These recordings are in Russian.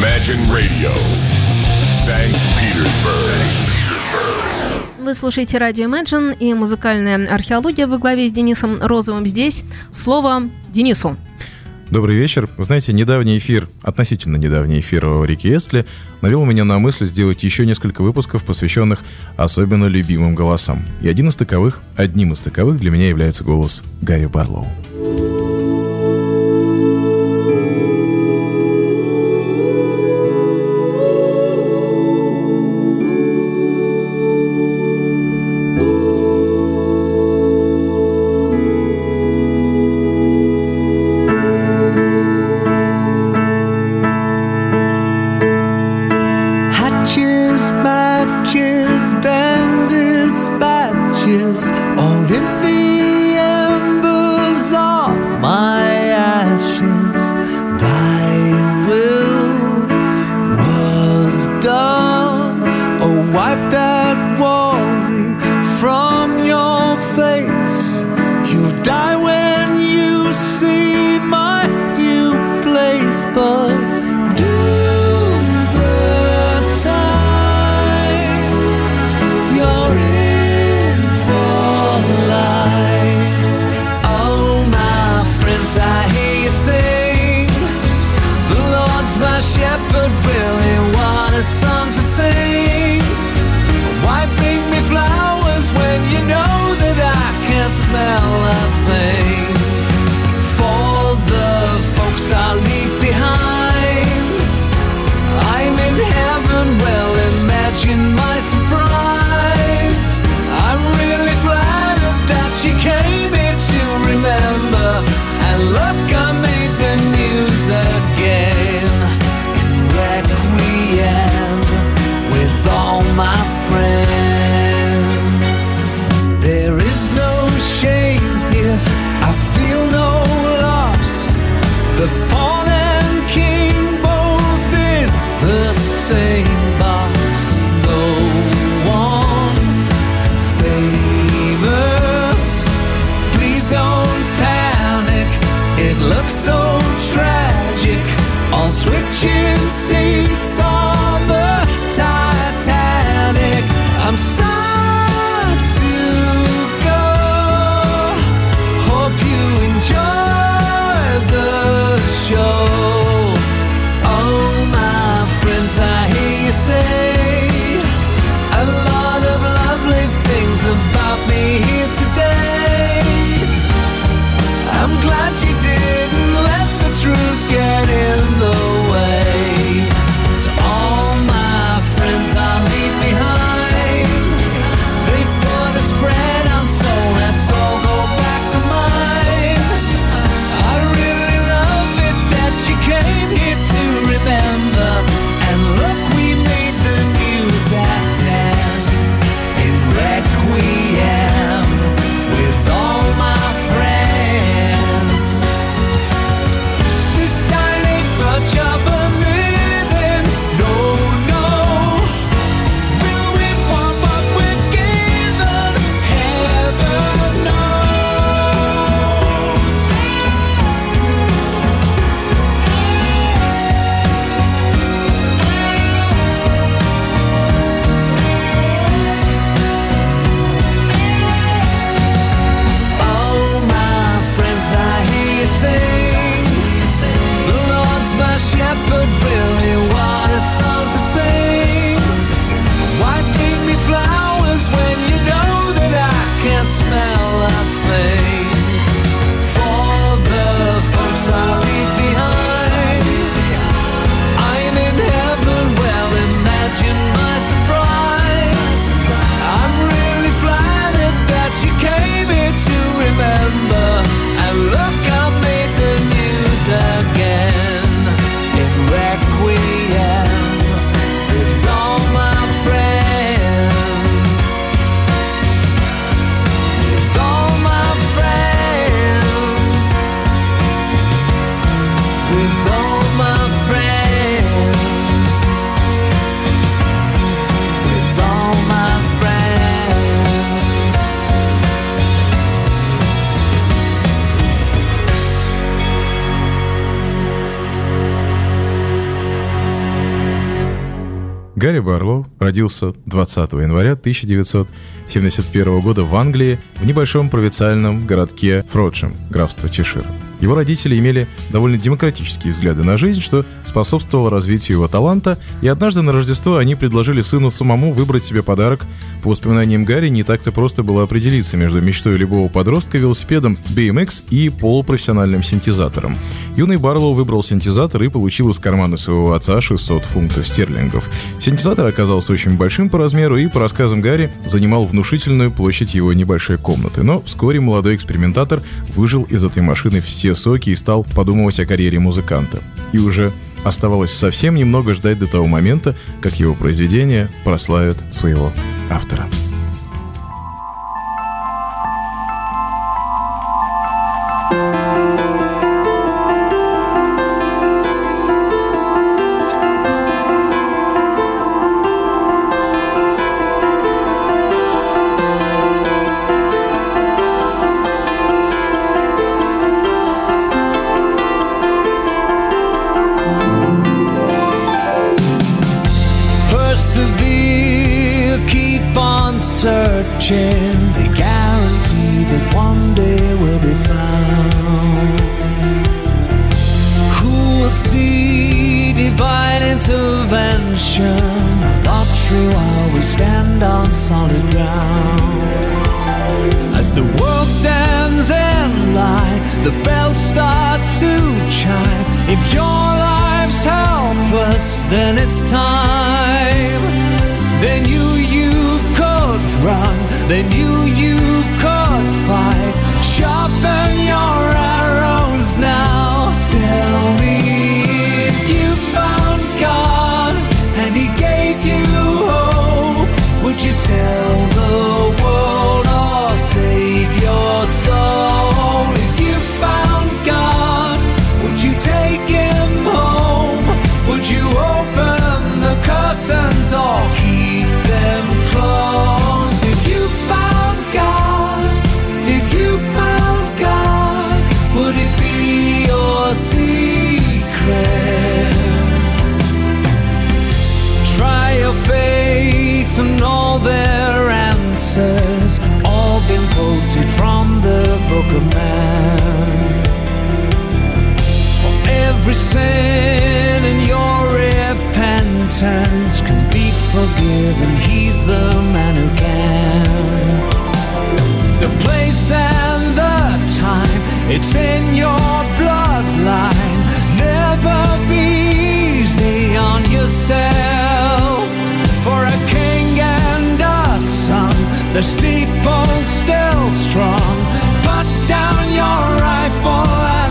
Imagine Radio, St. Petersburg. Вы слушаете радио Imagine и музыкальная археология во главе с Денисом Розовым. Здесь слово Денису. Добрый вечер. Вы знаете, недавний эфир, относительно недавний эфир о реке Эстли, навел меня на мысль сделать еще несколько выпусков, посвященных особенно любимым голосам. И один из таковых, одним из таковых для меня является голос Гарри Барлоу. In my родился 20 января 1971 года в Англии в небольшом провинциальном городке Фродшем, графство Чешир. Его родители имели довольно демократические взгляды на жизнь, что способствовало развитию его таланта, и однажды на Рождество они предложили сыну самому выбрать себе подарок. По воспоминаниям Гарри, не так-то просто было определиться между мечтой любого подростка велосипедом BMX и полупрофессиональным синтезатором. Юный Барлоу выбрал синтезатор и получил из кармана своего отца 600 фунтов стерлингов. Синтезатор оказался очень большим по размеру и, по рассказам Гарри, занимал внушительную площадь его небольшой комнаты. Но вскоре молодой экспериментатор выжил из этой машины все все соки и стал подумывать о карьере музыканта. И уже оставалось совсем немного ждать до того момента, как его произведения прославят своего автора. sin and your repentance can be forgiven. He's the man who can. The place and the time, it's in your bloodline. Never be easy on yourself. For a king and a son, the steeple still strong. Put down your rifle.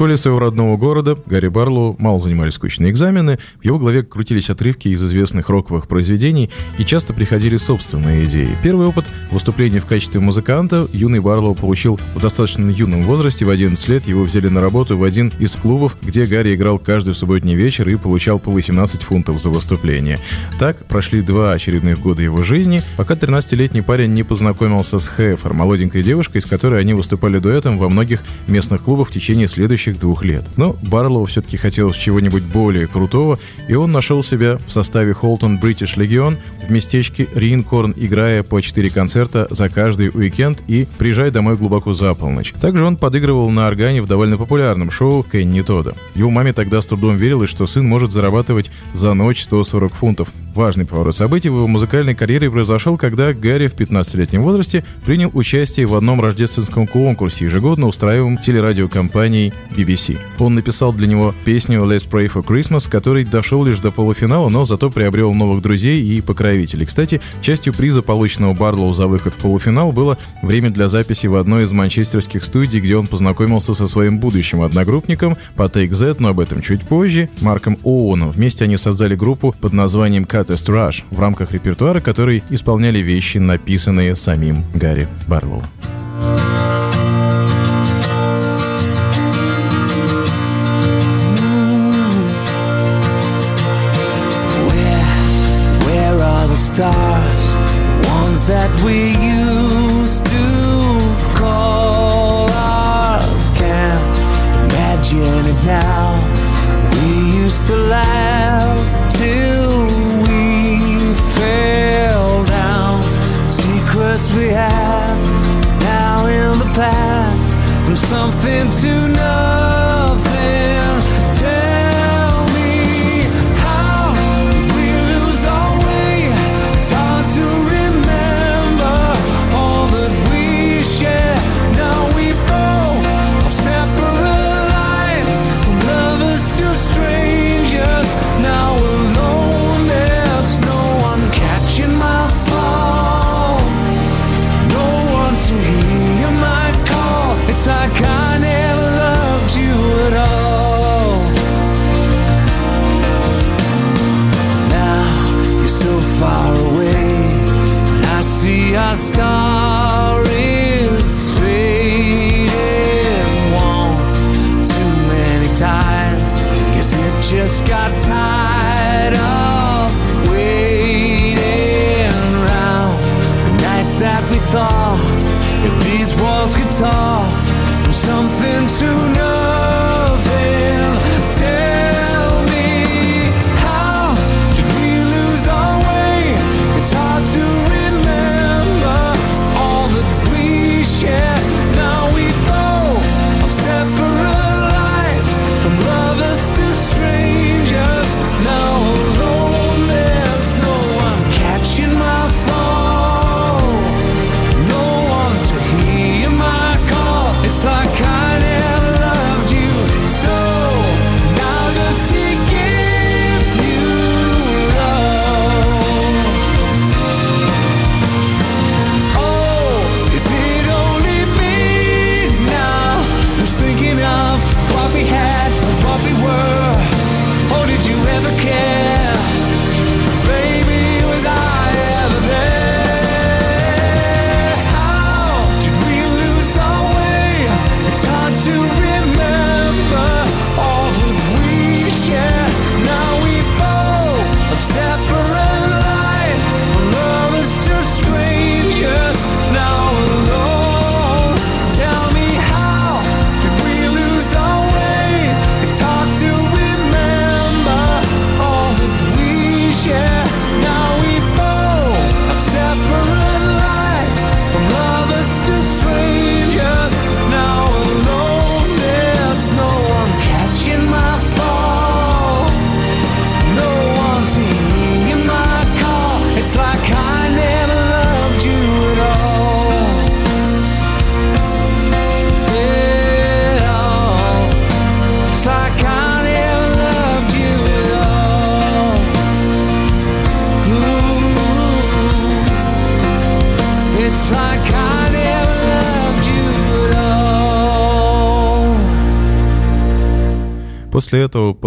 Школе своего родного города Гарри Барлоу мало занимали скучные экзамены, в его голове крутились отрывки из известных роковых произведений и часто приходили собственные идеи. Первый опыт выступления в качестве музыканта юный Барлоу получил в достаточно юном возрасте, в 11 лет его взяли на работу в один из клубов, где Гарри играл каждый субботний вечер и получал по 18 фунтов за выступление. Так прошли два очередных года его жизни, пока 13-летний парень не познакомился с Хефер, молоденькой девушкой, с которой они выступали дуэтом во многих местных клубах в течение следующих двух лет. Но Барлоу все-таки хотелось чего-нибудь более крутого, и он нашел себя в составе Холтон British Legion в местечке Ринкорн, играя по 4 концерта за каждый уикенд и приезжая домой глубоко за полночь. Также он подыгрывал на органе в довольно популярном шоу Кенни Тода. Его маме тогда с трудом верилось, что сын может зарабатывать за ночь 140 фунтов. Важный поворот событий в его музыкальной карьере произошел, когда Гарри в 15-летнем возрасте принял участие в одном рождественском конкурсе, ежегодно устраиваемом телерадиокомпанией BBC. Он написал для него песню «Let's Pray for Christmas», который дошел лишь до полуфинала, но зато приобрел новых друзей и покровителей. Кстати, частью приза, полученного Барлоу за выход в полуфинал, было время для записи в одной из манчестерских студий, где он познакомился со своим будущим одногруппником по Take Z, но об этом чуть позже, Марком Оуэном. Вместе они создали группу под названием Catest Rush в рамках репертуара, который исполняли вещи, написанные самим Гарри Барлоу. Stars, ones that we used to call ours. Can't imagine it now. We used to laugh till we fell down. Secrets we had now in the past, from something to nothing.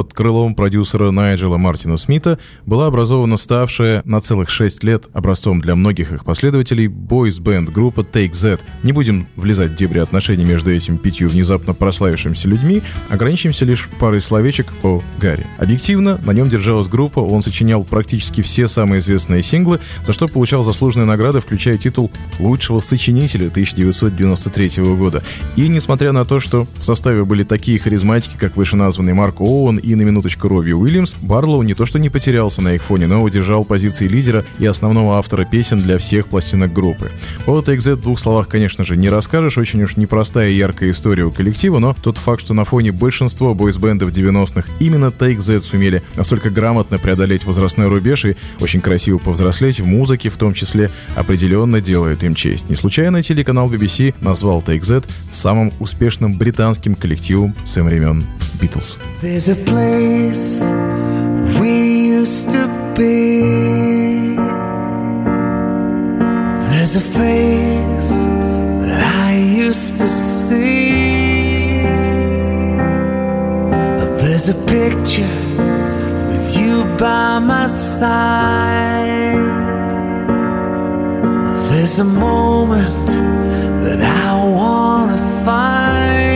Под крылом продюсера Найджела Мартина Смита была образована ставшая на целых шесть лет образцом для многих их последователей бойс-бенд группа Take Z. Не будем влезать в дебри отношений между этими пятью внезапно прославившимися людьми, ограничимся лишь парой словечек о Гарри. Объективно, на нем держалась группа, он сочинял практически все самые известные синглы, за что получал заслуженные награды, включая титул лучшего сочинителя 1993 года. И несмотря на то, что в составе были такие харизматики, как вышеназванный Марк Оуэн и на минуточку Робби Уильямс, Барлоу не то что не потерялся на их фоне, но удержал позиции лидера и основного автора песен для всех пластинок группы. По TXZ в двух словах, конечно же, не расскажешь, очень уж непростая и яркая история у коллектива, но тот факт, что на фоне большинства бойсбендов 90-х именно Take Z сумели настолько грамотно преодолеть возрастной рубеж и очень красиво повзрослеть в музыке в том числе, определенно делает им честь. Не случайно телеканал BBC назвал Take Z самым успешным британским коллективом со времен Beatles. Place we used to be. There's a face that I used to see. There's a picture with you by my side. There's a moment that I wanna find.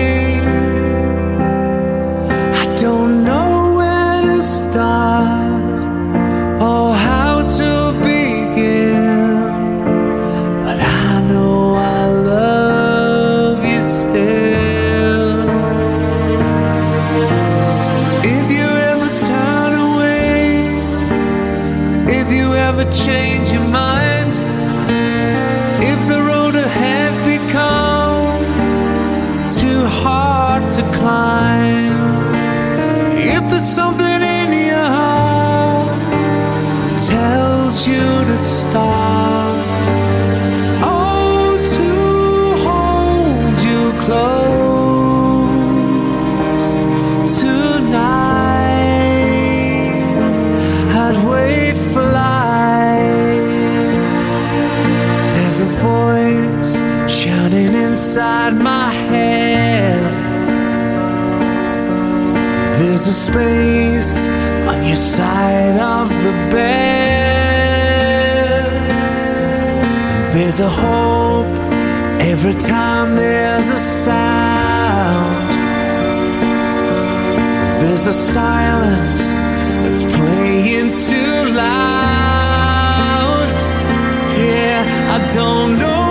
smile. Space on your side of the bed. And there's a hope every time there's a sound. There's a silence that's playing too loud. Yeah, I don't know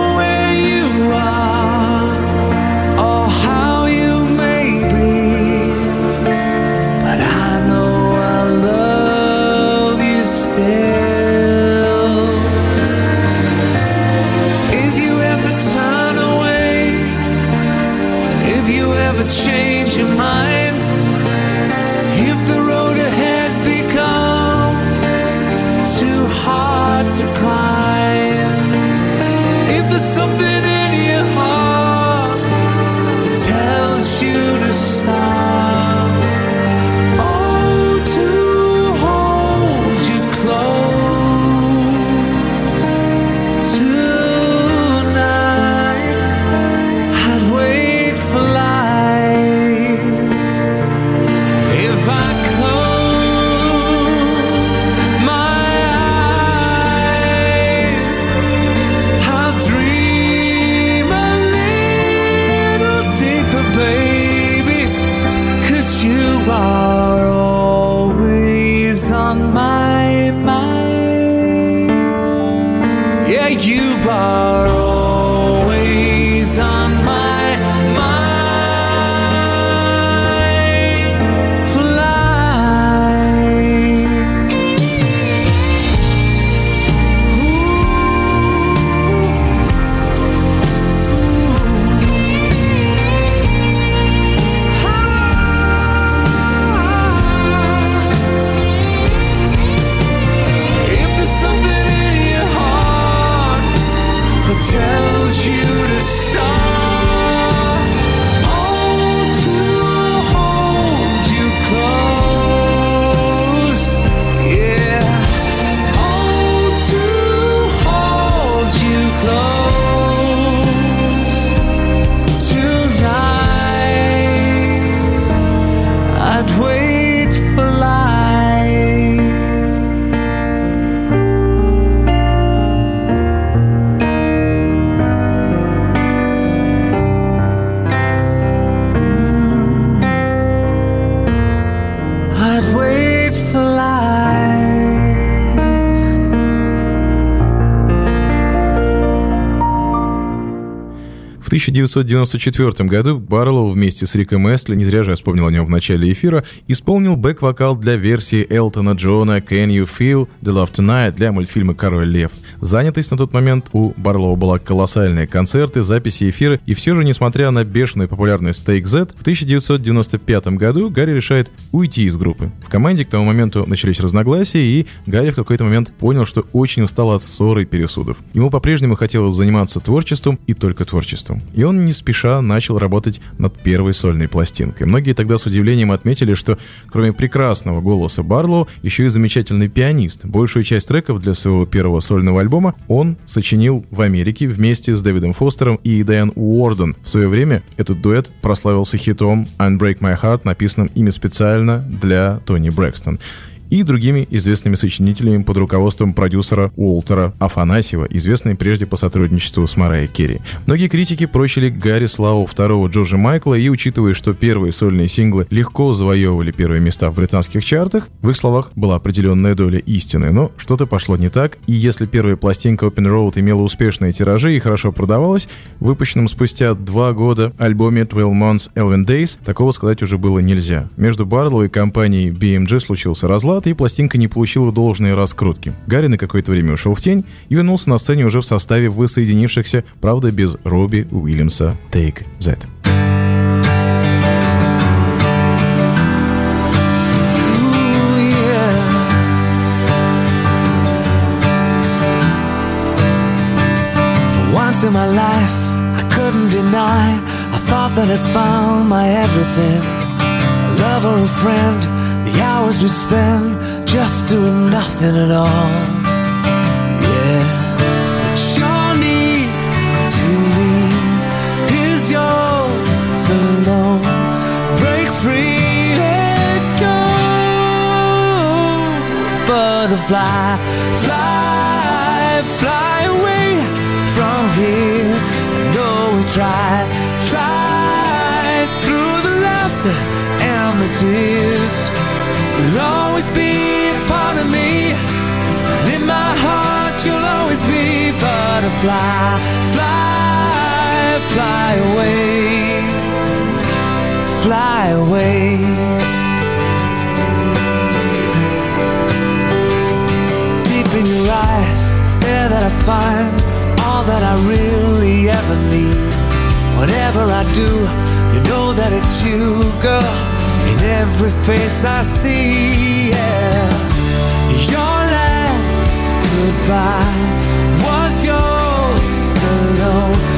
1994 году Барлоу вместе с Риком Эстли, не зря же я вспомнил о нем в начале эфира, исполнил бэк-вокал для версии Элтона Джона «Can You Feel The Love Tonight» для мультфильма «Король Лев». Занятость на тот момент у Барлоу была колоссальная. Концерты, записи, эфиры. И все же, несмотря на бешеную популярность Take Z, в 1995 году Гарри решает уйти из группы. В команде к тому моменту начались разногласия, и Гарри в какой-то момент понял, что очень устал от ссоры и пересудов. Ему по-прежнему хотелось заниматься творчеством и только творчеством. И он не спеша начал работать над первой сольной пластинкой. Многие тогда с удивлением отметили, что кроме прекрасного голоса Барлоу, еще и замечательный пианист. Большую часть треков для своего первого сольного альбома он сочинил в Америке вместе с Дэвидом Фостером и Дайан Уорден. В свое время этот дуэт прославился хитом «Unbreak My Heart», написанным ими специально для Тони Брэкстон и другими известными сочинителями под руководством продюсера Уолтера Афанасьева, известный прежде по сотрудничеству с Марайей Керри. Многие критики прочили Гарри славу второго Джорджа Майкла, и учитывая, что первые сольные синглы легко завоевывали первые места в британских чартах, в их словах была определенная доля истины. Но что-то пошло не так, и если первая пластинка Open Road имела успешные тиражи и хорошо продавалась, в выпущенном спустя два года альбоме 12 Months Elven Days такого сказать уже было нельзя. Между Барлоу и компанией BMG случился разлад, и пластинка не получила должной раскрутки. Гарри на какое-то время ушел в тень и вернулся на сцене уже в составе воссоединившихся, правда, без Робби Уильямса Take That. In my life, I couldn't deny. I thought that I'd found my everything. A lover, a friend, hours we'd spend just doing nothing at all. Yeah, but your need to leave is yours alone. Break free, let go. Butterfly, fly, fly away from here. I know we tried, tried through the laughter and the tears. Butterfly. Fly, fly away. Fly away. Deep in your eyes, it's there that I find all that I really ever need. Whatever I do, you know that it's you, girl. In every face I see, yeah. Your last goodbye know.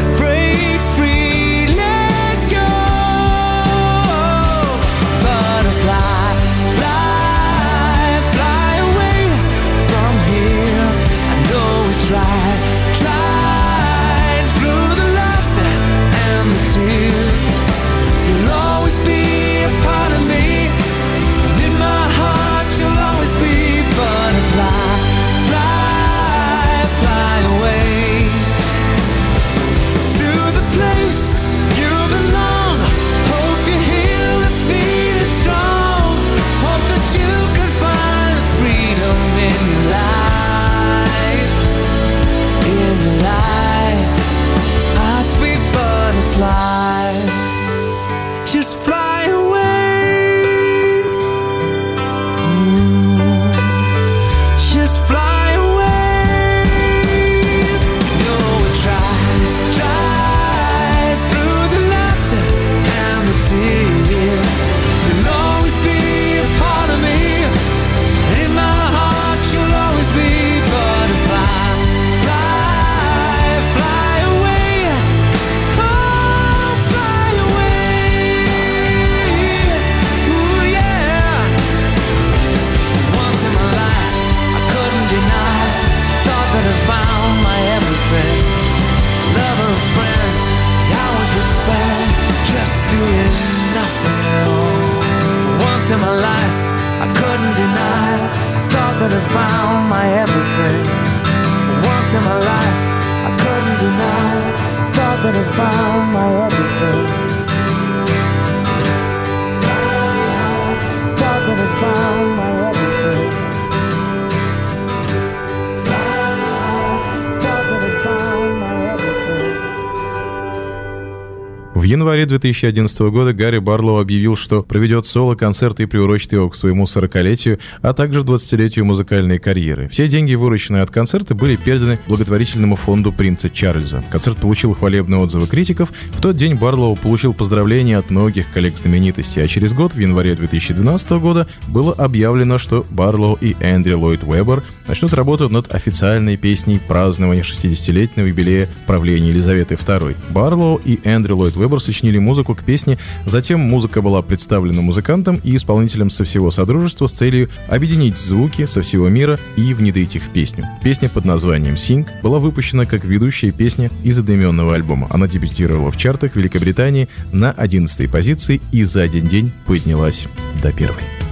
Январе 2011 года Гарри Барлоу объявил, что проведет соло-концерт и приурочит его к своему 40-летию, а также 20-летию музыкальной карьеры. Все деньги, вырученные от концерта, были переданы благотворительному фонду принца Чарльза. Концерт получил хвалебные отзывы критиков. В тот день Барлоу получил поздравления от многих коллег знаменитостей, а через год, в январе 2012 года, было объявлено, что Барлоу и Эндрю Ллойд Уэббер начнут работу над официальной песней празднования 60-летнего юбилея правления Елизаветы II. Барлоу и Эндрю Ллойд Вебер сочинили музыку к песне, затем музыка была представлена музыкантам и исполнителям со всего Содружества с целью объединить звуки со всего мира и внедрить их в песню. Песня под названием «Sing» была выпущена как ведущая песня из одноименного альбома. Она дебютировала в чартах Великобритании на 11 позиции и за один день поднялась до первой.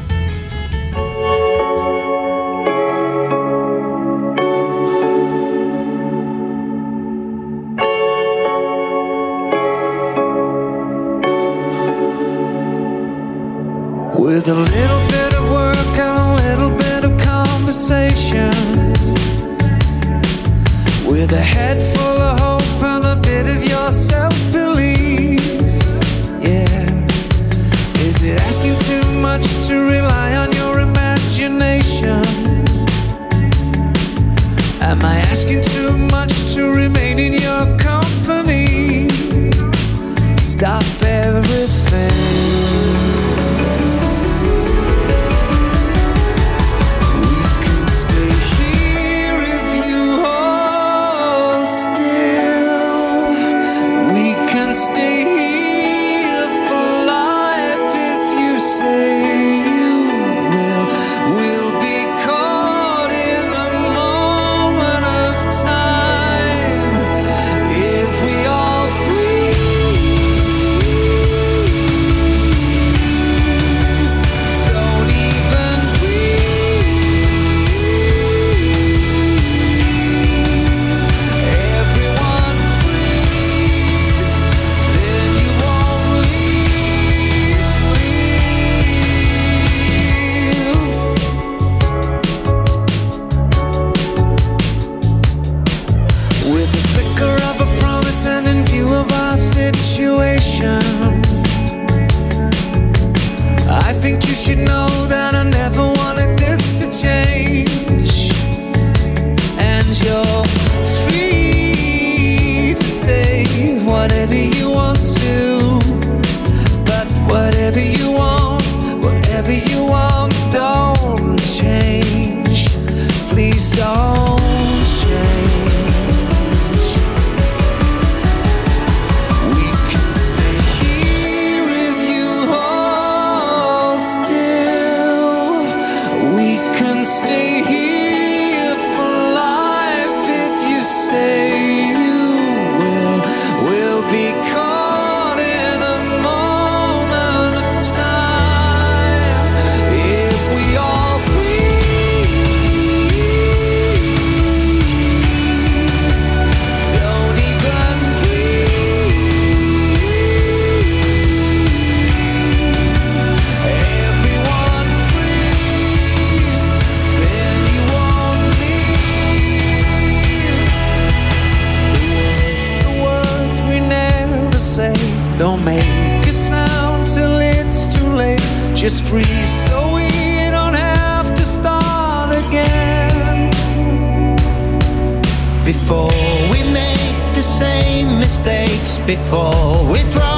With a little bit of work and a little bit of conversation. With a head full of hope and a bit of your self belief. Yeah. Is it asking too much to rely on your imagination? Am I asking too much to remain in your company? Stop everything. Before. We throw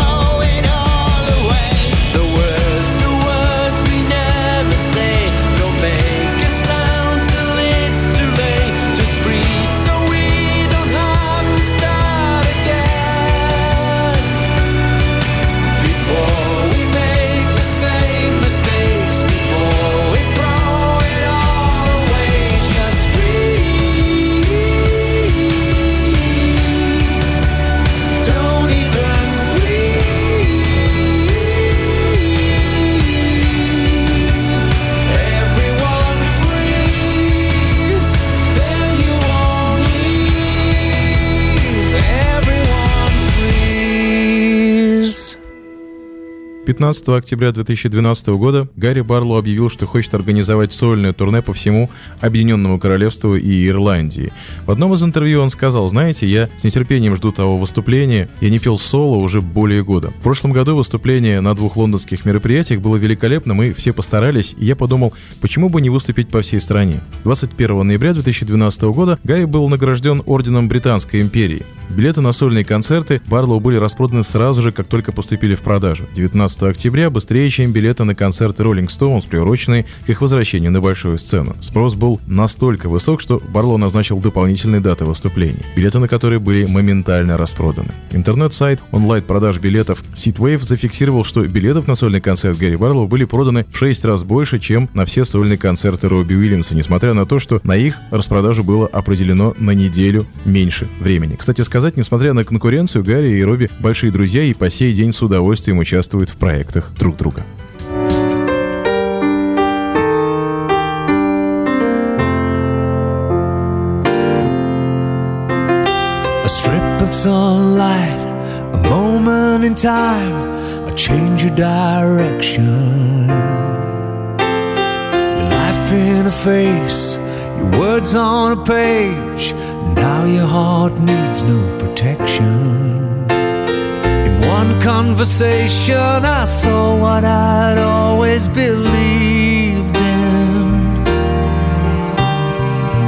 15 октября 2012 года Гарри Барлоу объявил, что хочет организовать сольное турне по всему Объединенному Королевству и Ирландии. В одном из интервью он сказал, знаете, я с нетерпением жду того выступления, я не пел соло уже более года. В прошлом году выступление на двух лондонских мероприятиях было великолепно, мы все постарались, и я подумал, почему бы не выступить по всей стране. 21 ноября 2012 года Гарри был награжден Орденом Британской империи. Билеты на сольные концерты Барлоу были распроданы сразу же, как только поступили в продажу. 19 октября быстрее, чем билеты на концерты Rolling Stones, приуроченные к их возвращению на большую сцену. Спрос был настолько высок, что Барлоу назначил дополнительные даты выступлений, билеты на которые были моментально распроданы. Интернет-сайт онлайн-продаж билетов Seatwave зафиксировал, что билетов на сольный концерт Гэри Барлоу были проданы в 6 раз больше, чем на все сольные концерты Робби Уильямса, несмотря на то, что на их распродажу было определено на неделю меньше времени. Кстати сказать, несмотря на конкуренцию, Гарри и Робби большие друзья и по сей день с удовольствием участвуют в проектах друг друга. A strip of sunlight, a moment in time, a change of direction. Your life in a face, your words on a page. Now your heart needs no protection. Conversation, I saw what I'd always believed in.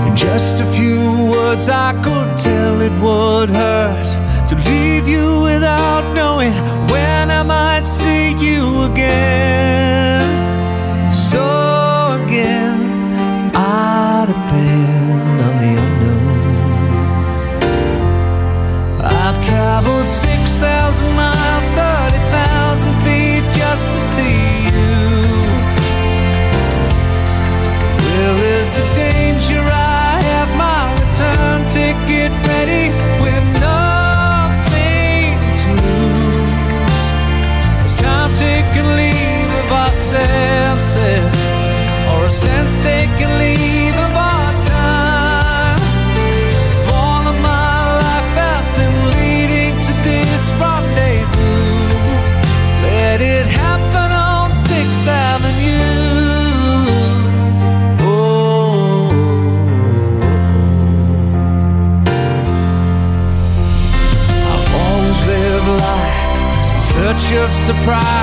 In just a few words, I could tell it would hurt to leave you without knowing when I might see you again. So again, I depend on the unknown. I've traveled 6,000 surprise.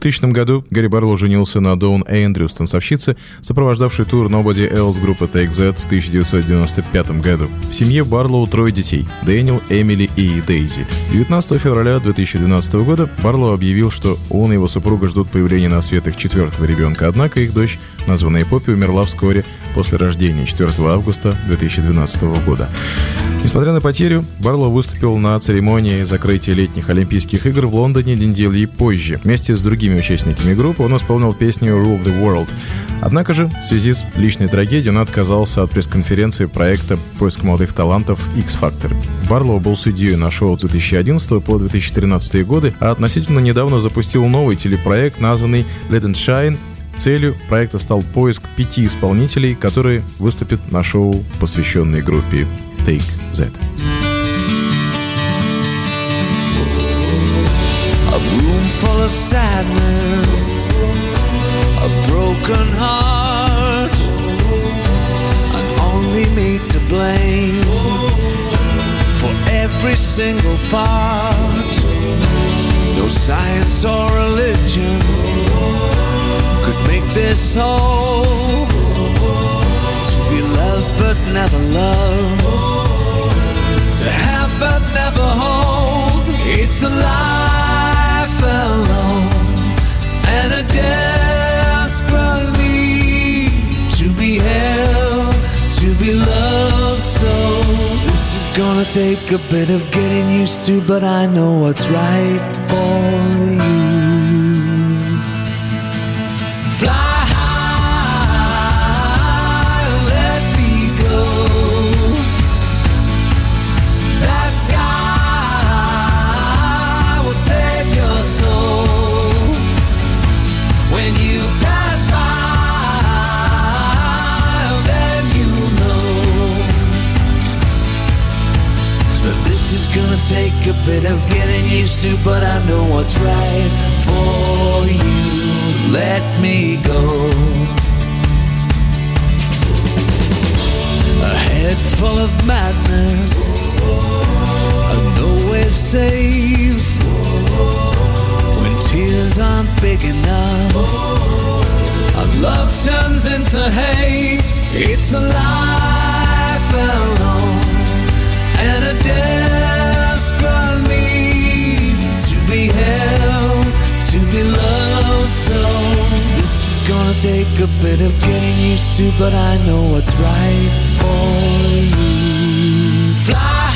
2000 году Гарри Барлоу женился на Доун Эндрюс, танцовщице, сопровождавшей тур Nobody Else группы Take That в 1995 году. В семье Барлоу трое детей – Дэниел, Эмили и Дейзи. 19 февраля 2012 года Барлоу объявил, что он и его супруга ждут появления на свет их четвертого ребенка, однако их дочь, названная Поппи, умерла вскоре после рождения 4 августа 2012 года. Несмотря на потерю, Барлоу выступил на церемонии закрытия летних Олимпийских игр в Лондоне недели позже. Вместе с другими участниками группы он исполнил песню «Rule the World». Однако же, в связи с личной трагедией, он отказался от пресс-конференции проекта «Поиск молодых талантов X Factor». Барлоу был судьей на шоу с 2011 по 2013 годы, а относительно недавно запустил новый телепроект, названный «Let and Shine», Целью проекта стал поиск пяти исполнителей, которые выступят на шоу, посвященной группе Take That. Of sadness, a broken heart, and only me to blame for every single part. No science or religion could make this whole. To be loved but never loved, to have but never hold. It's a life and a desperate need to be held, to be loved. So this is gonna take a bit of getting used to, but I know what's right for you. Take a bit of getting used to, but I know what's right for you. Let me go. A head full of madness, and nowhere safe. When tears aren't big enough, and love turns into hate. It's a life alone, and a desperate So this is gonna take a bit of getting used to, but I know what's right for you. Fly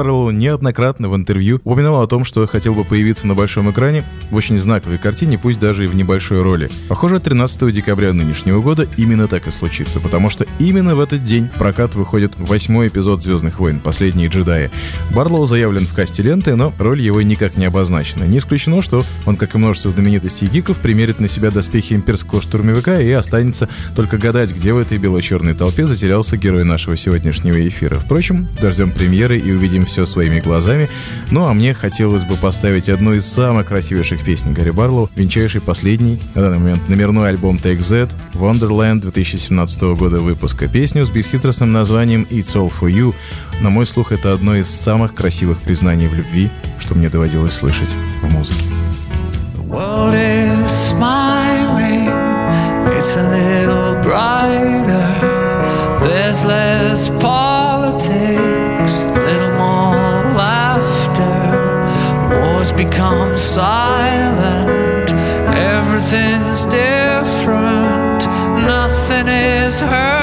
Гэри Баррелл неоднократно в интервью упоминал о том, что хотел бы появиться на большом экране в очень знаковой картине, пусть даже и в небольшой роли. Похоже, 13 декабря нынешнего года именно так и случится, потому что именно в этот день в прокат выходит восьмой эпизод «Звездных войн. Последние джедаи». Барлоу заявлен в касте ленты, но роль его никак не обозначена. Не исключено, что он, как и множество знаменитостей гиков, примерит на себя доспехи имперского штурмовика и останется только гадать, где в этой бело-черной толпе затерялся герой нашего сегодняшнего эфира. Впрочем, дождем премьеры и увидим все своими глазами. Ну а мне хотелось бы поставить одну из самых красивейших песен Гарри Барлоу, венчайший последний, на данный момент номерной альбом Take Z, Wonderland 2017 года выпуска. Песню с бесхитростным названием It's All For You. На мой слух, это одно из самых красивых признаний в любви, что мне доводилось слышать в музыке. The world is it's a little brighter. There's less politics, little Wars become silent, everything's different, nothing is hurting,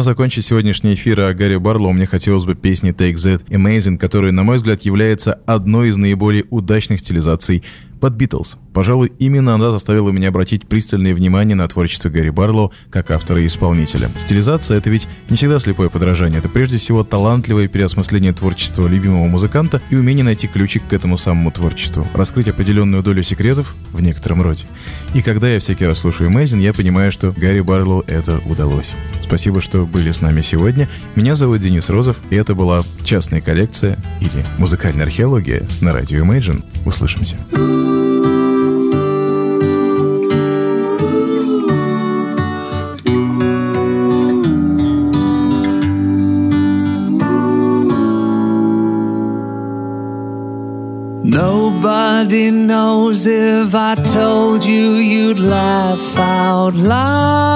А закончить сегодняшний эфир о Гарри Барлоу мне хотелось бы песни Take That Amazing, которая, на мой взгляд, является одной из наиболее удачных стилизаций под Битлз. Пожалуй, именно она заставила меня обратить пристальное внимание на творчество Гарри Барлоу как автора и исполнителя. Стилизация — это ведь не всегда слепое подражание, это прежде всего талантливое переосмысление творчества любимого музыканта и умение найти ключик к этому самому творчеству, раскрыть определенную долю секретов в некотором роде. И когда я всякий раз слушаю Мэйзин, я понимаю, что Гарри Барлоу это удалось. Спасибо, что были с нами сегодня. Меня зовут Денис Розов, и это была частная коллекция или музыкальная археология на радио Imagine. Услышимся. Nobody knows if I told you you'd laugh out loud.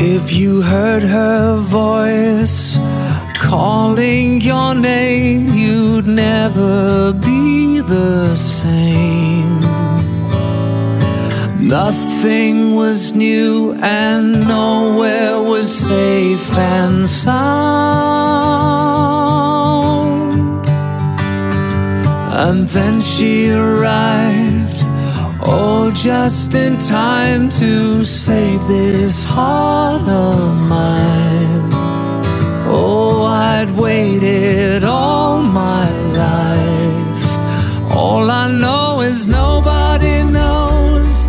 If you heard her voice calling your name, you'd never be the same. Nothing was new and nowhere was safe and sound. And then she arrived, oh, just in time to save this heart of mine. I'd waited all my life. All I know is nobody knows.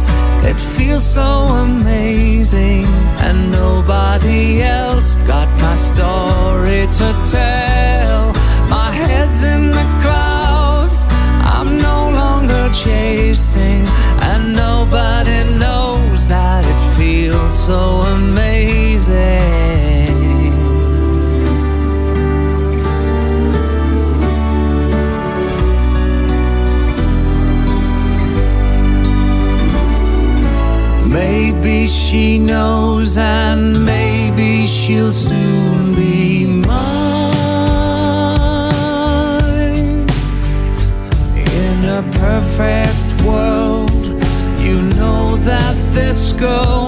It feels so amazing, and nobody else got my story to tell. My head's in the clouds, I'm no longer chasing, and nobody knows that it feels so she'll soon be mine. In a perfect world, you know that this girl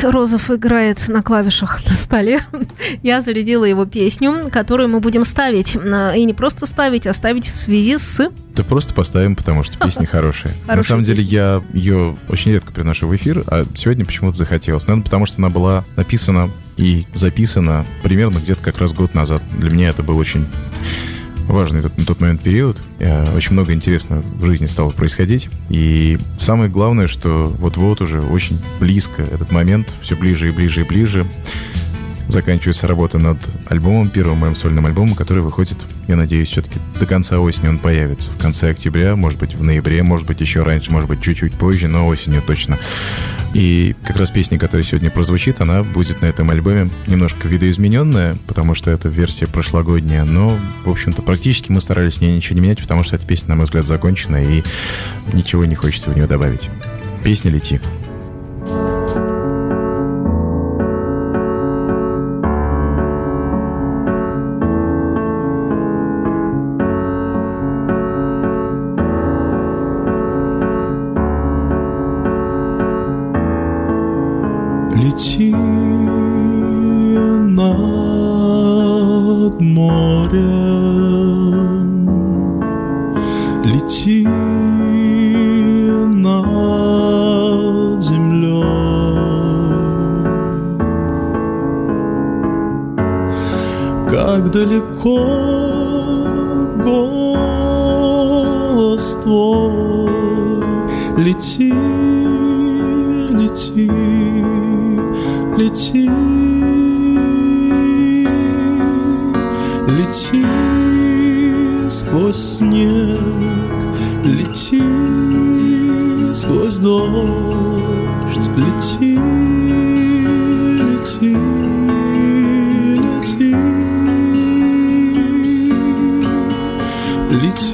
Денис Розов играет на клавишах на столе, я зарядила его песню, которую мы будем ставить. На- И не просто ставить, а ставить в связи с... Да просто поставим, потому что песня хорошая. На самом деле я ее очень редко приношу в эфир, а сегодня почему-то захотелось. Наверное, потому что она была написана и записана примерно где-то как раз год назад. Для меня это был очень важный тот, на тот момент период. Э, Очень много интересного в жизни стало происходить. И самое главное, что вот-вот уже очень близко этот момент, все ближе и ближе и ближе. Заканчивается работа над альбомом, первым моим сольным альбомом, который выходит, я надеюсь, все-таки до конца осени он появится. В конце октября, может быть, в ноябре, может быть, еще раньше, может быть, чуть-чуть позже, но осенью точно. И как раз песня, которая сегодня прозвучит, она будет на этом альбоме немножко видоизмененная, потому что это версия прошлогодняя, но, в общем-то, практически мы старались в ней ничего не менять, потому что эта песня, на мой взгляд, закончена, и ничего не хочется в нее добавить. Песня «Лети». Лети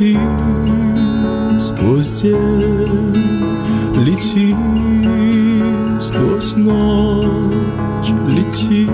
лети сквозь день, лети сквозь ночь, лети,